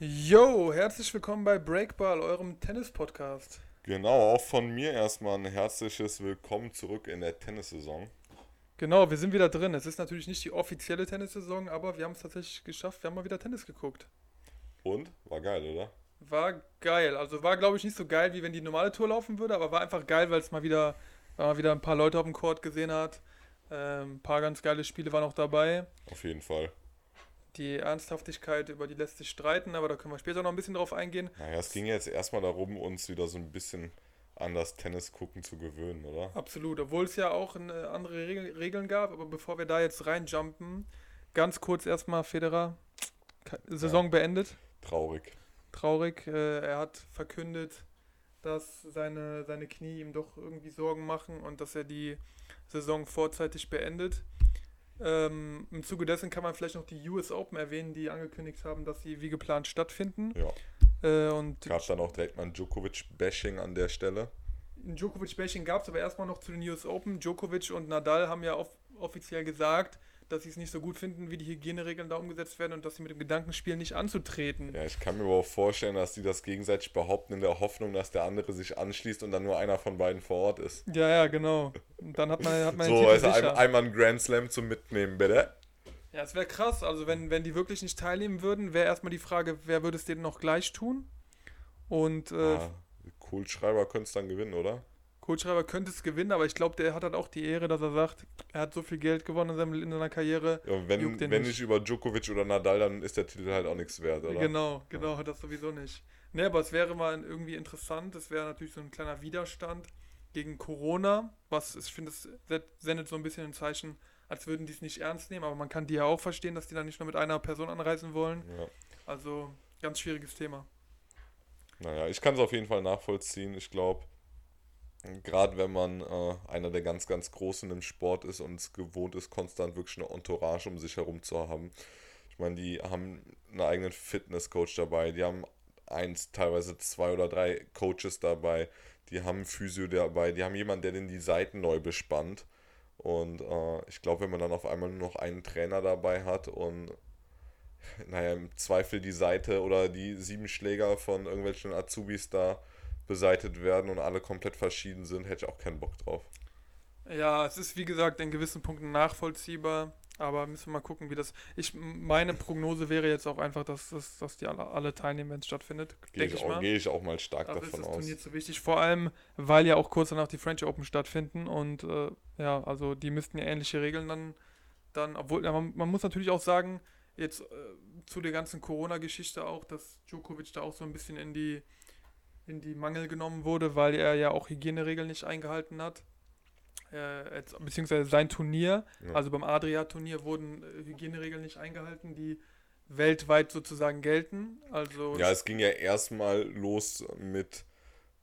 Yo, herzlich willkommen bei Breakball, eurem Tennis-Podcast. Genau, auch von mir erstmal ein herzliches Willkommen zurück in der Tennissaison. Genau, wir sind wieder drin. Es ist natürlich nicht die offizielle Tennissaison, aber wir haben es tatsächlich geschafft. Wir haben mal wieder Tennis geguckt. Und? War geil, oder? War geil. Also war, glaube ich, nicht so geil, wie wenn die normale Tour laufen würde, aber war einfach geil, weil es mal wieder, weil man wieder ein paar Leute auf dem Court gesehen hat. Ähm, ein paar ganz geile Spiele waren auch dabei. Auf jeden Fall. Die Ernsthaftigkeit, über die lässt sich streiten, aber da können wir später noch ein bisschen drauf eingehen. Naja, es ging jetzt erstmal darum, uns wieder so ein bisschen an das Tennis gucken zu gewöhnen, oder? Absolut, obwohl es ja auch eine andere Regel, Regeln gab, aber bevor wir da jetzt reinjumpen, ganz kurz erstmal Federer, Saison Ja. beendet, Traurig. traurig, äh, er hat verkündet, dass seine, seine Knie ihm doch irgendwie Sorgen machen und dass er die Saison vorzeitig beendet. Ähm, Im Zuge dessen kann man vielleicht noch die US Open erwähnen, die angekündigt haben, dass sie wie geplant stattfinden. Ja. Äh, und Gab dann auch direkt mal ein Djokovic-Bashing an der Stelle. ein Djokovic-Bashing gab es, aber erstmal noch zu den US Open. Djokovic und Nadal haben ja off offiziell gesagt, dass sie es nicht so gut finden, wie die Hygieneregeln da umgesetzt werden und dass sie mit dem Gedanken spielen, nicht anzutreten. Ja, ich kann mir aber auch vorstellen, dass die das gegenseitig behaupten in der Hoffnung, dass der andere sich anschließt und dann nur einer von beiden vor Ort ist. Ja, ja, genau. Und dann hat man, hat man So, also ein, einmal ein Grand Slam zum Mitnehmen, bitte. Ja, es wäre krass. Also wenn, wenn die wirklich nicht teilnehmen würden, wäre erstmal die Frage, wer würde es denen noch gleich tun? Und äh, Ah, Kohlschreiber könnte es dann gewinnen, oder? Kohlschreiber könnte es gewinnen, aber ich glaube, der hat halt auch die Ehre, dass er sagt, er hat so viel Geld gewonnen in, seinem, in seiner Karriere. Ja, wenn, wenn nicht. über Djokovic oder Nadal, dann ist der Titel halt auch nichts wert, oder? Genau, genau, das sowieso nicht. Ne, aber es wäre mal irgendwie interessant. Es wäre natürlich so ein kleiner Widerstand gegen Corona, was ich finde, es sendet so ein bisschen ein Zeichen, als würden die es nicht ernst nehmen, aber man kann die ja auch verstehen, dass die dann nicht nur mit einer Person anreisen wollen. Ja. Also ganz schwieriges Thema. Naja, ich kann es auf jeden Fall nachvollziehen. Ich glaube, gerade wenn man äh, einer der ganz, ganz Großen im Sport ist und es gewohnt ist, konstant wirklich eine Entourage um sich herum zu haben. Ich meine, die haben einen eigenen Fitnesscoach dabei, die haben eins, teilweise zwei oder drei Coaches dabei, die haben einen Physio dabei, die haben jemanden, der denen die Seiten neu bespannt. Und äh, ich glaube, wenn man dann auf einmal nur noch einen Trainer dabei hat und naja, im Zweifel die Seite oder die sieben Schläger von irgendwelchen Azubis da beseitigt werden und alle komplett verschieden sind, hätte ich auch keinen Bock drauf. Ja, es ist wie gesagt in gewissen Punkten nachvollziehbar, aber müssen wir mal gucken, wie das. Ich meine Prognose wäre jetzt auch einfach, dass, dass, dass die alle, alle teilnehmen, wenn es stattfindet. Gehe Denke ich, ich auch- mal. gehe ich auch mal stark ist davon das aus. Turnier zu wichtig, vor allem, weil ja auch kurz danach die French Open stattfinden und äh, ja, also die müssten ja ähnliche Regeln dann, dann obwohl, ja, man, man muss natürlich auch sagen, jetzt äh, zu der ganzen Corona-Geschichte auch, dass Djokovic da auch so ein bisschen in die, in die Mangel genommen wurde, weil er ja auch Hygieneregeln nicht eingehalten hat. Äh, beziehungsweise sein Turnier, Ja. also beim Adria-Turnier wurden äh, Hygieneregeln nicht eingehalten, die weltweit sozusagen gelten. Also Ja, es ging ja erstmal los mit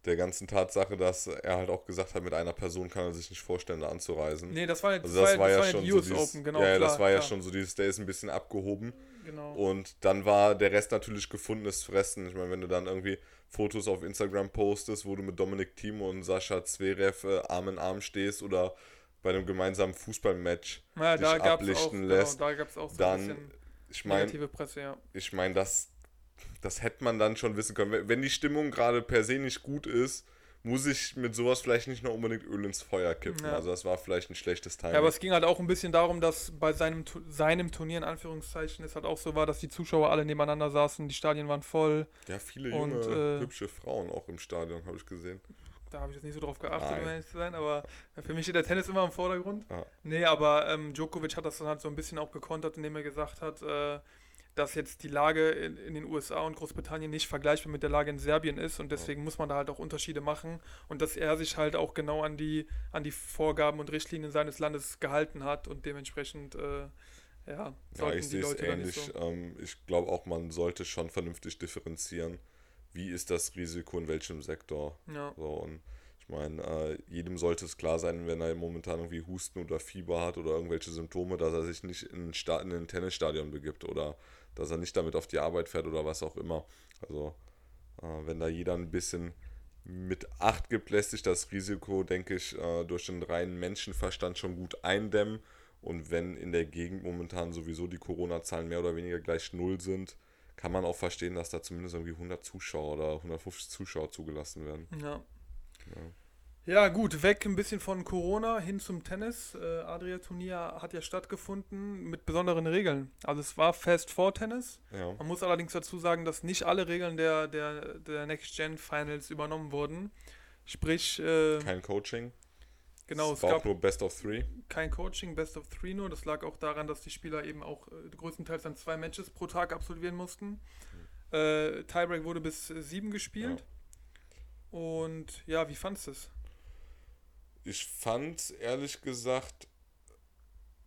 der ganzen Tatsache, dass er halt auch gesagt hat, mit einer Person kann er sich nicht vorstellen, da anzureisen. Nee, das war, jetzt- also das war ja schon die so US dieses, Open, genau. ja, ja, klar, das war ja klar, schon so dieses, der ist ein bisschen abgehoben Genau. und dann war der Rest natürlich gefundenes Fressen. Ich meine, wenn du dann irgendwie Fotos auf Instagram postest, wo du mit Dominik Thiem und Sascha Zverev äh, Arm in Arm stehst oder bei einem gemeinsamen Fußballmatch ja, dich da gab's auch, ablichten genau, lässt, da gab's auch so ein dann, bisschen ich meine, negative Presse, ja. ich meine, das, das hätte man dann schon wissen können. Wenn- die Stimmung gerade per se nicht gut ist, muss ich mit sowas vielleicht nicht noch unbedingt Öl ins Feuer kippen. Ja. Also das war vielleicht ein schlechtes Timing. Ja, aber es ging halt auch ein bisschen darum, dass bei seinem, seinem Turnier, in Anführungszeichen, es halt auch so war, dass die Zuschauer alle nebeneinander saßen, die Stadien waren voll. ja, viele und, junge, äh, hübsche Frauen auch im Stadion, habe ich gesehen. Da habe ich jetzt nicht so drauf geachtet, um ehrlich zu sein, aber für mich steht der Tennis immer im Vordergrund. Ja. Nee, aber ähm, Djokovic hat das dann halt so ein bisschen auch gekontert, indem er gesagt hat, äh, dass jetzt die Lage in, in den USA und Großbritannien nicht vergleichbar mit der Lage in Serbien ist und deswegen muss man da halt auch Unterschiede machen und dass er sich halt auch genau an die, an die Vorgaben und Richtlinien seines Landes gehalten hat und dementsprechend, äh, ja, Ja, sollten ich die Leute da nicht ähnlich. so. Ähm, ich glaube auch, man sollte schon vernünftig differenzieren, wie ist das Risiko in welchem Sektor. Ja. So, und meine, äh, jedem sollte es klar sein, wenn er momentan irgendwie Husten oder Fieber hat oder irgendwelche Symptome, dass er sich nicht in ein, Sta in ein Tennisstadion begibt oder dass er nicht damit auf die Arbeit fährt oder was auch immer. Also, äh, wenn da jeder ein bisschen mit Acht gibt, lässt sich das Risiko, denke ich, äh, durch den reinen Menschenverstand schon gut eindämmen. Und wenn in der Gegend momentan sowieso die Corona-Zahlen mehr oder weniger gleich null sind, kann man auch verstehen, dass da zumindest irgendwie 100 Zuschauer oder 150 Zuschauer zugelassen werden. Ja. Ja, gut, weg ein bisschen von Corona hin zum Tennis. Äh, Adria-Turnier hat ja stattgefunden mit besonderen Regeln. Also es war Fast Four Tennis. Ja. Man muss allerdings dazu sagen, dass nicht alle Regeln der, der, der Next Gen Finals übernommen wurden. Sprich, äh, Kein Coaching. genau, es es war auch gab nur Best of Three. kein Coaching, Best of Three nur. Das lag auch daran, dass die Spieler eben auch äh, größtenteils dann zwei Matches pro Tag absolvieren mussten. Äh, Tiebreak wurde bis sieben gespielt. Und ja, wie fandest du es? Ich fand ehrlich gesagt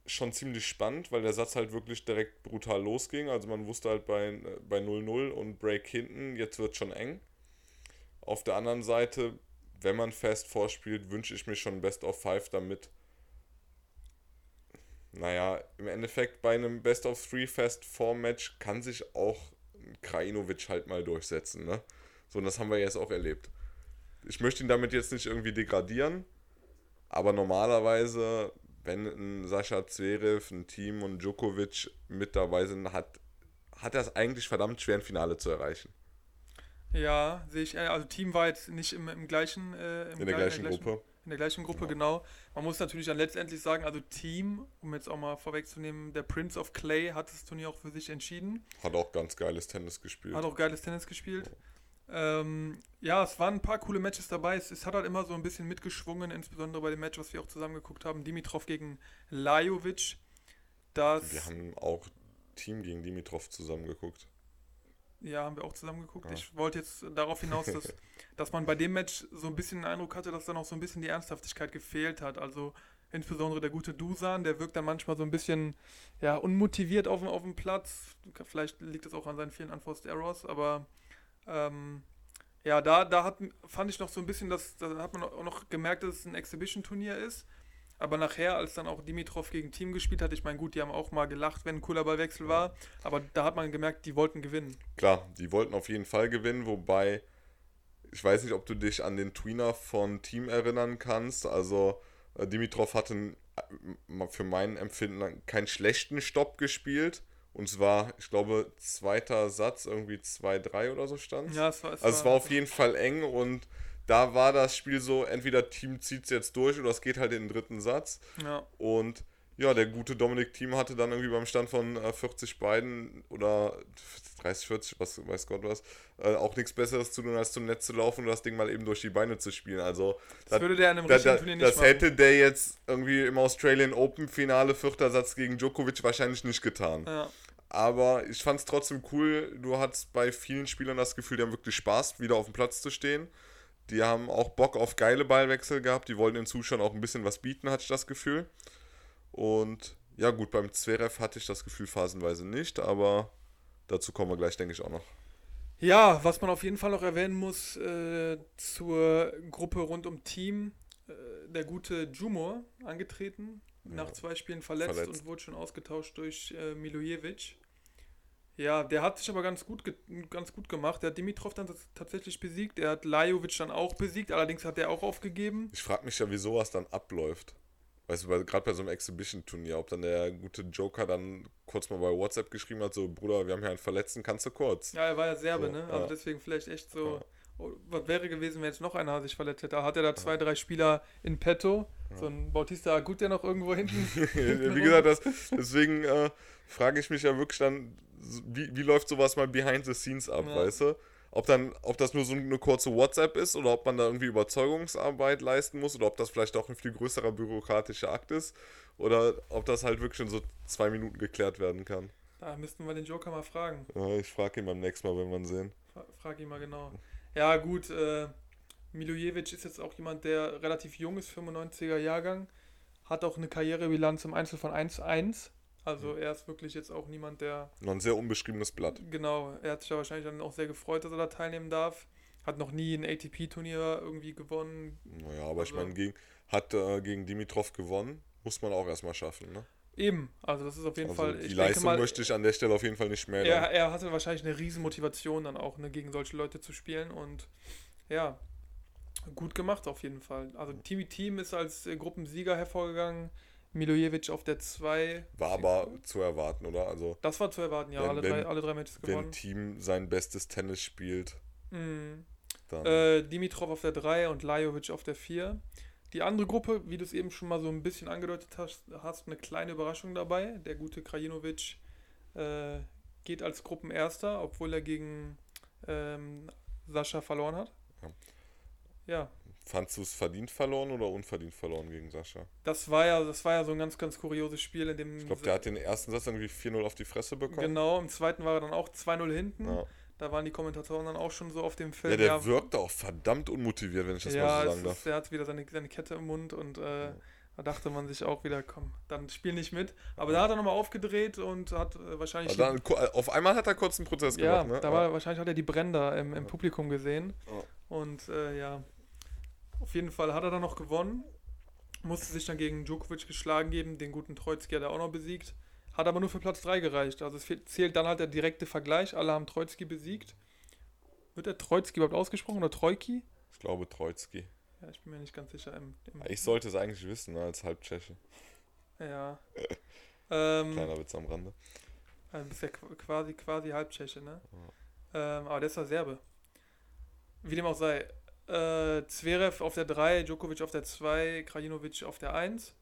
schon ziemlich spannend, weil der Satz halt wirklich direkt brutal losging. Also man wusste halt bei, bei 0-0 und Break hinten, jetzt wird schon eng. Auf der anderen Seite, wenn man fest vorspielt, wünsche ich mir schon Best of Five, damit, naja, im Endeffekt bei einem Best of Three Fest Four Match kann sich auch Krajinovic halt mal durchsetzen. Ne? So, und das haben wir jetzt auch erlebt. Ich möchte ihn damit jetzt nicht irgendwie degradieren, aber normalerweise, wenn ein Sascha Zverev, ein Team und Djokovic mit dabei sind, hat, hat er es eigentlich verdammt schwer, ein Finale zu erreichen. Ja, sehe ich. äh, Also Team war jetzt nicht im, im gleichen äh, im In der gleich- gleichen Gruppe. In der gleichen Gruppe, Genau. genau. Man muss natürlich dann letztendlich sagen, also Team, um jetzt auch mal vorwegzunehmen, der Prince of Clay hat das Turnier auch für sich entschieden. Hat auch ganz geiles Tennis gespielt. Hat auch geiles Tennis gespielt. Ähm, ja, es waren ein paar coole Matches dabei. Es, es hat halt immer so ein bisschen mitgeschwungen, insbesondere bei dem Match, was wir auch zusammen geguckt haben. Dimitrov gegen Lajovic. Das, Wir haben auch Team gegen Dimitrov zusammengeguckt. ja, haben wir auch zusammen geguckt. Ja. Ich wollte jetzt darauf hinaus, dass, dass man bei dem Match so ein bisschen den Eindruck hatte, dass da noch so ein bisschen die Ernsthaftigkeit gefehlt hat. Also insbesondere der gute Dusan, der wirkt dann manchmal so ein bisschen ja, unmotiviert auf, dem- auf dem Platz. Vielleicht liegt es auch an seinen vielen Unforced Errors, aber ähm, ja, da, da hat, fand ich noch so ein bisschen, dass, da hat man auch noch gemerkt, dass es ein Exhibition-Turnier ist. Aber nachher, als dann auch Dimitrov gegen Team gespielt hat, ich meine, gut, die haben auch mal gelacht, wenn ein cooler Ballwechsel war, aber da hat man gemerkt, die wollten gewinnen. Klar, die wollten auf jeden Fall gewinnen, wobei ich weiß nicht, ob du dich an den Tweener von Team erinnern kannst. Also äh, Dimitrov hatte äh, für mein Empfinden keinen schlechten Stopp gespielt. Und zwar, ich glaube, zweiter Satz, irgendwie 2-3 oder so stand. Ja, es war, es Also es war auf jeden Fall eng und da war das Spiel so, entweder Team zieht es jetzt durch oder es geht halt in den dritten Satz. ja, Und ja, der gute Dominik Team hatte dann irgendwie beim Stand von äh, 40 beiden oder 30, 40, was weiß Gott was, äh, auch nichts Besseres zu tun, als zum Netz zu laufen und das Ding mal eben durch die Beine zu spielen. Also das würde der in einem da, da, Turnier nicht das machen. hätte der jetzt irgendwie im Australian Open Finale vierter Satz gegen Djokovic wahrscheinlich nicht getan. Ja, Aber ich fand es trotzdem cool. Du hattest bei vielen Spielern das Gefühl, die haben wirklich Spaß, wieder auf dem Platz zu stehen. Die haben auch Bock auf geile Ballwechsel gehabt. Die wollten den Zuschauern auch ein bisschen was bieten, hatte ich das Gefühl. Und ja, gut, beim Zverev hatte ich das Gefühl phasenweise nicht, aber dazu kommen wir gleich, denke ich, auch noch. Ja, was man auf jeden Fall noch erwähnen muss äh, zur Gruppe rund um Team, äh, der gute Jumor angetreten, nach zwei Spielen verletzt, verletzt. und wurde schon ausgetauscht durch äh, Milojevic. Ja, der hat sich aber ganz gut, ganz gut gemacht. Der hat Dimitrov dann tats- tatsächlich besiegt. Er hat Lajovic dann auch besiegt, allerdings hat er auch aufgegeben. Ich frage mich ja, wie sowas dann abläuft. Weißt du, gerade bei so einem Exhibition-Turnier, ob dann der gute Joker dann kurz mal bei WhatsApp geschrieben hat, so, Bruder, wir haben hier einen Verletzten, kannst du kurz? Ja, er war ja Serbe, So, ne? ja. Also deswegen vielleicht echt so. Ja. Oh, was wäre gewesen, wenn jetzt noch einer sich verletzt hätte? Hat er da zwei, drei Spieler in petto? So ein Bautista Agut, der noch irgendwo hinten. Wie gesagt, das, deswegen äh, frage ich mich ja wirklich dann, wie, wie läuft sowas mal behind the scenes ab, Ja. weißt du? Ob dann, ob das nur so eine kurze WhatsApp ist oder ob man da irgendwie Überzeugungsarbeit leisten muss oder ob das vielleicht auch ein viel größerer bürokratischer Akt ist oder ob das halt wirklich in so zwei Minuten geklärt werden kann. Da müssten wir den Joker mal fragen. Ja, ich frage ihn beim nächsten Mal, wenn wir ihn sehen. Fra frag ihn mal genau. Ja, gut, äh, Milojevic ist jetzt auch jemand, der relativ jung ist, 95er Jahrgang, hat auch eine Karrierebilanz im Einzel von 1-1. Also er ist wirklich jetzt auch niemand, der, Noch ein sehr unbeschriebenes Blatt. genau, er hat sich ja wahrscheinlich dann auch sehr gefreut, dass er da teilnehmen darf. Hat noch nie ein ATP-Turnier irgendwie gewonnen. Naja, aber ich Also- meine, gegen, hat äh, gegen Dimitrov gewonnen. Muss man auch erstmal schaffen, ne? Eben, also das ist auf jeden Also Fall, die ich Leistung mal, möchte ich an der Stelle auf jeden Fall nicht mehr. er, er hatte wahrscheinlich eine riesen Motivation dann auch, ne, gegen solche Leute zu spielen und ja, gut gemacht auf jeden Fall. Also Team Team ist als Gruppensieger hervorgegangen. Milojevic auf der 2. War aber zu erwarten, oder? Also, Das war zu erwarten, ja. Wenn- alle, wenn- drei, alle drei Matches wenn gewonnen. ein Team sein bestes Tennis spielt, Mhm. dann. Äh, Dimitrov auf der 3 und Lajovic auf der 4. Die andere Gruppe, wie du es eben schon mal so ein bisschen angedeutet hast, hast eine kleine Überraschung dabei. Der gute Krajinovic äh, geht als Gruppenerster, obwohl er gegen ähm, Sascha verloren hat. Ja. Ja, Fandst du es verdient verloren oder unverdient verloren gegen Sascha? das war ja, das war ja so ein ganz, ganz kurioses Spiel, in dem Ich glaube, der hat den ersten Satz irgendwie 4-0 auf die Fresse bekommen. genau, im zweiten war er dann auch 2-0 hinten. Ja. Da waren die Kommentatoren dann auch schon so auf dem ja, Feld. der wirkte auch verdammt unmotiviert, wenn ich das ja, mal so sagen darf. ist, der hat wieder seine, seine Kette im Mund und äh, Ja. da dachte man sich auch wieder, komm, dann spiel nicht mit. Aber da hat er nochmal aufgedreht und hat äh, wahrscheinlich. Aber dann, auf einmal hat er kurz einen Prozess ja, gemacht, ne? da war wahrscheinlich hat er die Bränder im, im Ja. Publikum gesehen. Ja. Und äh, ja, auf jeden Fall hat er dann noch gewonnen. Musste sich dann gegen Djokovic geschlagen geben, den guten Troitsky hat er auch noch besiegt. Hat aber nur für Platz 3 gereicht. Also es zählt dann halt der direkte Vergleich. Alle haben Troitsky besiegt. Wird der Troitsky überhaupt ausgesprochen oder Troiki? Ich glaube, Troitsky. Ja, ich bin mir nicht ganz sicher. Im, im, Ich sollte es eigentlich wissen, als Halbtscheche. Ja. ähm, Kleiner Witz am Rande. also bist ja qu- quasi, quasi Halbtscheche, ne? Ähm, aber der ist ja Serbe. Wie dem auch sei. Äh, Zverev auf der 3, Djokovic auf der 2, Krajinovic auf der 1.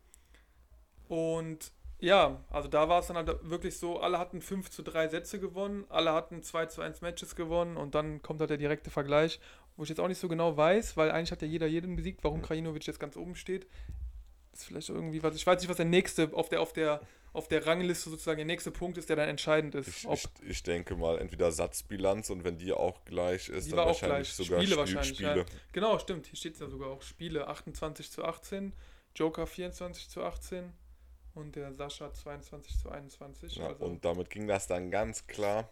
Und ja, also da war es dann halt wirklich so, alle hatten 5 zu 3 Sätze gewonnen, alle hatten 2 zu 1 Matches gewonnen und dann kommt halt der direkte Vergleich, wo ich jetzt auch nicht so genau weiß, weil eigentlich hat ja jeder jeden besiegt, warum Mhm. Krajinovic jetzt ganz oben steht. Ist vielleicht irgendwie was, ich weiß nicht, was der nächste auf der, auf der, auf der Rangliste sozusagen der nächste Punkt ist, der dann entscheidend ist. Ich, ich, ich denke mal, entweder Satzbilanz und wenn die auch gleich ist, Die dann wahrscheinlich gleich. sogar Spiele Spiel, wahrscheinlich, ja. Spiele. Genau, stimmt. Hier steht es ja sogar auch. Spiele 28 zu 18, Joker 24 zu 18 und der Sascha 22 zu 21. Ja, also und damit ging das dann ganz klar.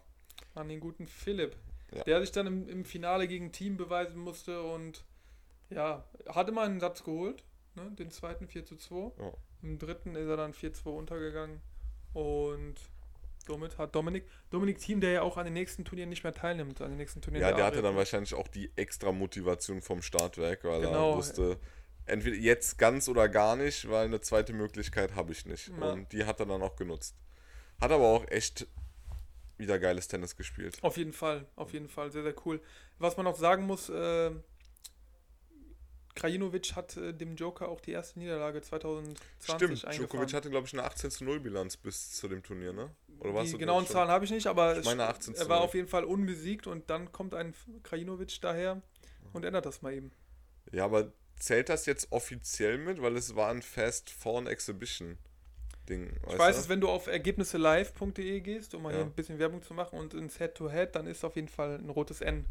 an den guten Philipp, Ja. der sich dann im, im Finale gegen Team beweisen musste und ja, hatte mal einen Satz geholt, ne? den zweiten 4 zu 2. Ja. Im dritten ist er dann 4-2 untergegangen und somit hat Dominik, Dominik Team, der ja auch an den nächsten Turnieren nicht mehr teilnimmt, an den nächsten Turnieren Ja, der hatte Adria dann wahrscheinlich auch die extra Motivation vom Startwerk, weil Genau. er wusste, entweder jetzt ganz oder gar nicht, weil eine zweite Möglichkeit habe ich nicht. Ja. Und die hat er dann auch genutzt. Hat aber auch echt wieder geiles Tennis gespielt. Auf jeden Fall, auf jeden Fall, sehr, sehr cool. Was man noch sagen muss, äh, Krajinovic hat äh, dem Joker auch die erste Niederlage 2020 Stimmt, eingefahren. Djokovic hatte, glaube ich, eine 18 zu 0 Bilanz bis zu dem Turnier, ne? Oder war's die genauen? Zahlen habe ich nicht, aber Ich meine 18 zu er war 0. auf jeden Fall unbesiegt und dann kommt ein Krajinovic daher und ändert das mal eben. Ja, aber zählt das jetzt offiziell mit? Weil es war ein Fast Four Exhibition Ding. Ich weiß es, wenn du auf ergebnisselive.de gehst, um mal Ja. hier ein bisschen Werbung zu machen und ins Head-to-Head, dann ist auf jeden Fall ein rotes N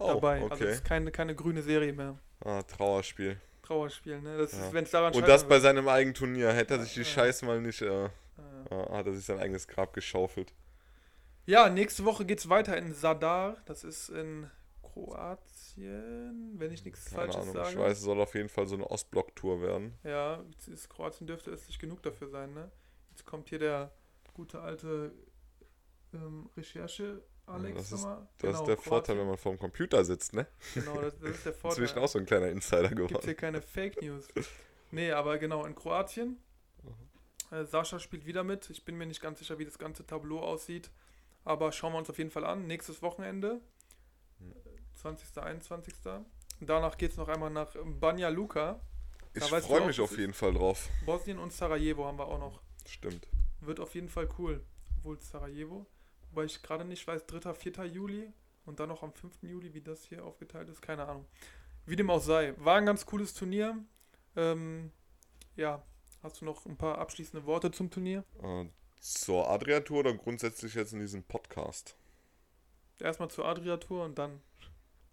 oh, dabei. Okay. Also es ist keine, keine grüne Serie mehr. ah, Trauerspiel. Trauerspiel, ne? Das Ja. ist, wenn es daran Und das bei seinem eigenen Turnier. Hätte er sich die Ja. Scheiße mal nicht, äh, Äh, äh, hat er sich sein eigenes Grab geschaufelt. Ja, nächste Woche geht es weiter in Sadar. Das ist in Kroatien, wenn ich nichts Keine Falsches Ahnung. sage. Ich weiß, es soll auf jeden Fall so eine Ostblock-Tour werden. Ja, ist Kroatien dürfte östlich genug dafür sein, ne? Jetzt kommt hier der gute alte ähm, Recherche, Alex. das ist-. Das Genau, ist der Vorteil, Kroatien. wenn man vorm Computer sitzt, ne? Genau, das, das ist der Inzwischen Vorteil. auch so ein kleiner Insider Gibt geworden. hier keine Fake News. Nee, aber genau, in Kroatien. Mhm. Äh, Sascha spielt wieder mit. Ich bin mir nicht ganz sicher, wie das ganze Tableau aussieht. Aber schauen wir uns auf jeden Fall an. Nächstes Wochenende. Mhm. 20. 21. Danach geht es noch einmal nach Banja Luka. Ich weißt du freue mich auf jeden Fall drauf. Bosnien und Sarajevo haben wir auch noch. Stimmt. Wird auf jeden Fall cool. Obwohl Sarajevo. Wobei ich gerade nicht weiß, 3., 4. Juli und dann noch am 5. Juli, wie das hier aufgeteilt ist, keine Ahnung. Wie dem auch sei. War ein ganz cooles Turnier. Ähm, ja, hast du noch ein paar abschließende Worte zum Turnier? Äh, zur Adria-Tour oder grundsätzlich jetzt in diesem Podcast? Erstmal zur Adria-Tour und dann.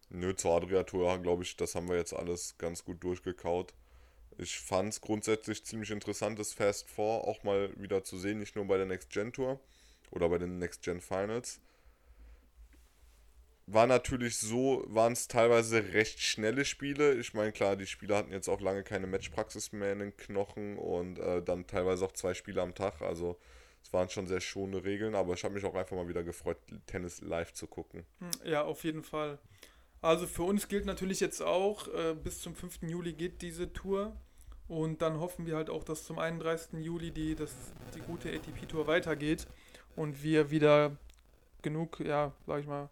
Nö, zur Adria-Tour, glaube ich, das haben wir jetzt alles ganz gut durchgekaut. Ich fand es grundsätzlich ziemlich interessant, das Fast Four auch mal wieder zu sehen, nicht nur bei der Next Gen Tour oder bei den Next Gen Finals. War natürlich so, waren es teilweise recht schnelle Spiele. Ich meine, klar, die Spieler hatten jetzt auch lange keine Matchpraxis mehr in den Knochen und äh, dann teilweise auch zwei Spiele am Tag. Also es waren schon sehr schonende Regeln, aber ich habe mich auch einfach mal wieder gefreut, Tennis live zu gucken. Hm, Ja, auf jeden Fall. Also für uns gilt natürlich jetzt auch, äh, bis zum 5. Juli geht diese Tour. Und dann hoffen wir halt auch, dass zum 31. Juli die, dass die gute ATP-Tour weitergeht und wir wieder genug, ja, sag ich mal,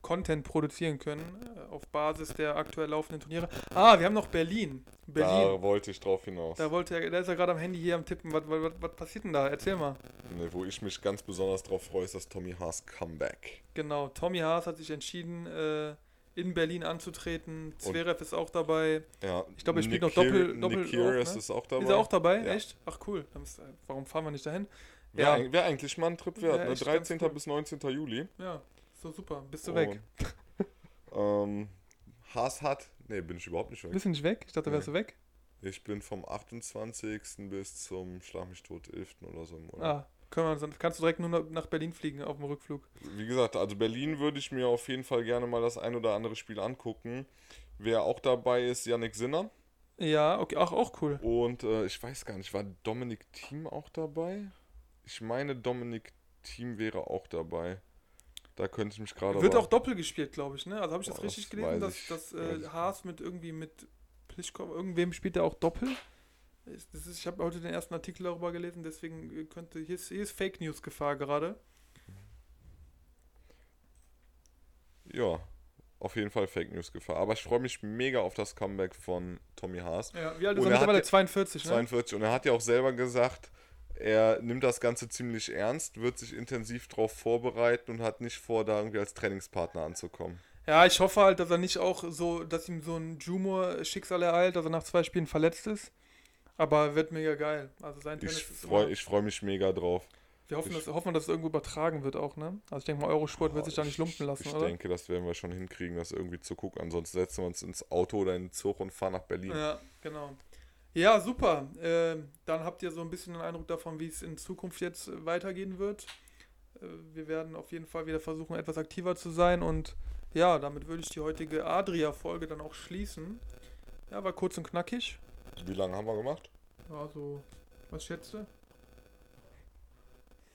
Content produzieren können äh, auf Basis der aktuell laufenden Turniere. Ah, wir haben noch Berlin. Berlin. Da wollte ich drauf hinaus. Da, wollte er, da ist er gerade am Handy hier am Tippen. Was, was, was passiert denn da? Erzähl mal. Ne, wo ich mich ganz besonders drauf freue, ist das Tommy Haas Comeback. Genau, Tommy Haas hat sich entschieden, äh, in Berlin anzutreten. Zverev ist auch dabei. Ja, Ich glaube, er spielt Nick noch Doppel- Doppel Nick auch, ne? ist auch dabei. Ist er auch dabei? Ja. Echt? Ach cool. Ist, warum fahren wir nicht dahin? Wäre Ja. eig- wär eigentlich mal ein Trip wert, Ja, ne? echt ganz 13. cool. bis 19. Juli. Ja, so super. Bist du weg? Und, ähm, Haas hat. Ne, bin ich überhaupt nicht weg. Bist du nicht weg? Ich dachte, wärst du weg. Ich bin vom 28. bis zum Schlag mich tot 11. oder so im Monat. Ah, können wir, dann kannst du direkt nur nach Berlin fliegen auf dem Rückflug. Wie gesagt, also Berlin würde ich mir auf jeden Fall gerne mal das ein oder andere Spiel angucken. Wer auch dabei ist, Yannick Sinner. Ja, okay, ach, auch cool. Und äh, ich weiß gar nicht, war Dominik Thiem auch dabei? Ich meine, Dominik Thiem wäre auch dabei. Da könnte ich mich gerade. Wird aber- auch Doppel gespielt, glaube ich, ne? Also habe ich das Boah, richtig das gelesen, dass, ich- dass äh. Haas mit irgendwie mit Plischkov, irgendwem spielt er auch Doppel? Ist- Das ist, ich habe heute den ersten Artikel darüber gelesen, deswegen äh, könnte, hier ist, hier ist Fake News Gefahr gerade. Ja, auf jeden Fall Fake News Gefahr. Aber ich freue mich mega auf das Comeback von Tommy Haas. Ja, wie alt ist er er mittlerweile? ja- 42, ne? 42. Und er hat ja auch selber gesagt, er nimmt das Ganze ziemlich ernst, wird sich intensiv darauf vorbereiten und hat nicht vor, da irgendwie als Trainingspartner anzukommen. Ja, ich hoffe halt, dass er nicht auch so, dass ihm so ein Jumor-Schicksal ereilt, dass er nach zwei Spielen verletzt ist. Aber wird mega geil. Also sein Tennis Ich ist freue ich freu mich mega drauf. Wir hoffen, ich- dass, hoffen, dass es irgendwo übertragen wird auch, ne? Also ich denke mal, Eurosport wird sich da nicht lumpen lassen, Ich oder? denke, das werden wir schon hinkriegen, das irgendwie zu gucken. Ansonsten setzen wir uns ins Auto oder in den Zug und fahren nach Berlin. Ja, genau. Ja, super. Ähm, dann habt ihr so ein bisschen einen Eindruck davon, wie es in Zukunft jetzt äh, weitergehen wird. Äh, wir werden auf jeden Fall wieder versuchen, etwas aktiver zu sein. Und ja, damit würde ich die heutige Adria-Folge dann auch schließen. Ja, war kurz und knackig. Wie lange haben wir gemacht? Ja, so, was schätzt du?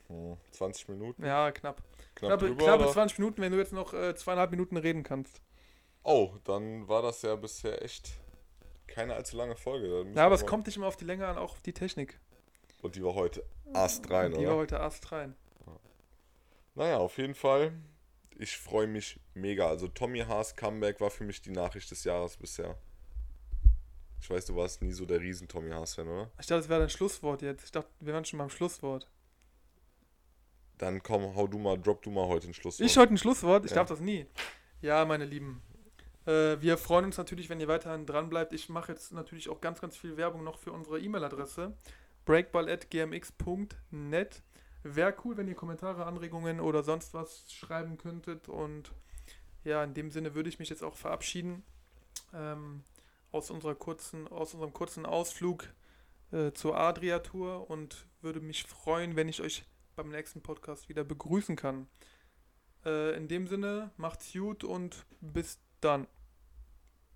Hm, 20 Minuten? Ja, knapp. Knapp Knappe, drüber, knappe oder? 20 Minuten, wenn du jetzt noch äh, zweieinhalb Minuten reden kannst. Oh, dann war das ja bisher echt keine allzu lange Folge. Ja, aber es kommt nicht immer auf die Länge an, auch auf die Technik. Und die war heute astrein, die oder? war heute astrein. Naja, auf jeden Fall. Ich freue mich mega. Also Tommy Haas Comeback war für mich die Nachricht des Jahres bisher. Ich weiß, du warst nie so der riesen Tommy Haas-Fan, oder? Ich dachte, das wäre dein Schlusswort jetzt. Ich dachte, wir waren schon beim Schlusswort. Dann komm, hau du mal, drop du mal heute ein Schlusswort. Ich heute ein Schlusswort? Ich Ja. darf das nie. Ja, meine Lieben. Äh, wir freuen uns natürlich, wenn ihr weiterhin dran bleibt. Ich mache jetzt natürlich auch ganz, ganz viel Werbung noch für unsere E-Mail-Adresse. breakball.gmx.net. Wäre cool, wenn ihr Kommentare, Anregungen oder sonst was schreiben könntet. Und ja, in dem Sinne würde ich mich jetzt auch verabschieden ähm, aus, unserer kurzen, aus unserem kurzen Ausflug äh, zur Adria-Tour und würde mich freuen, wenn ich euch beim nächsten Podcast wieder begrüßen kann. Äh, in dem Sinne, macht's gut und bis dann. done.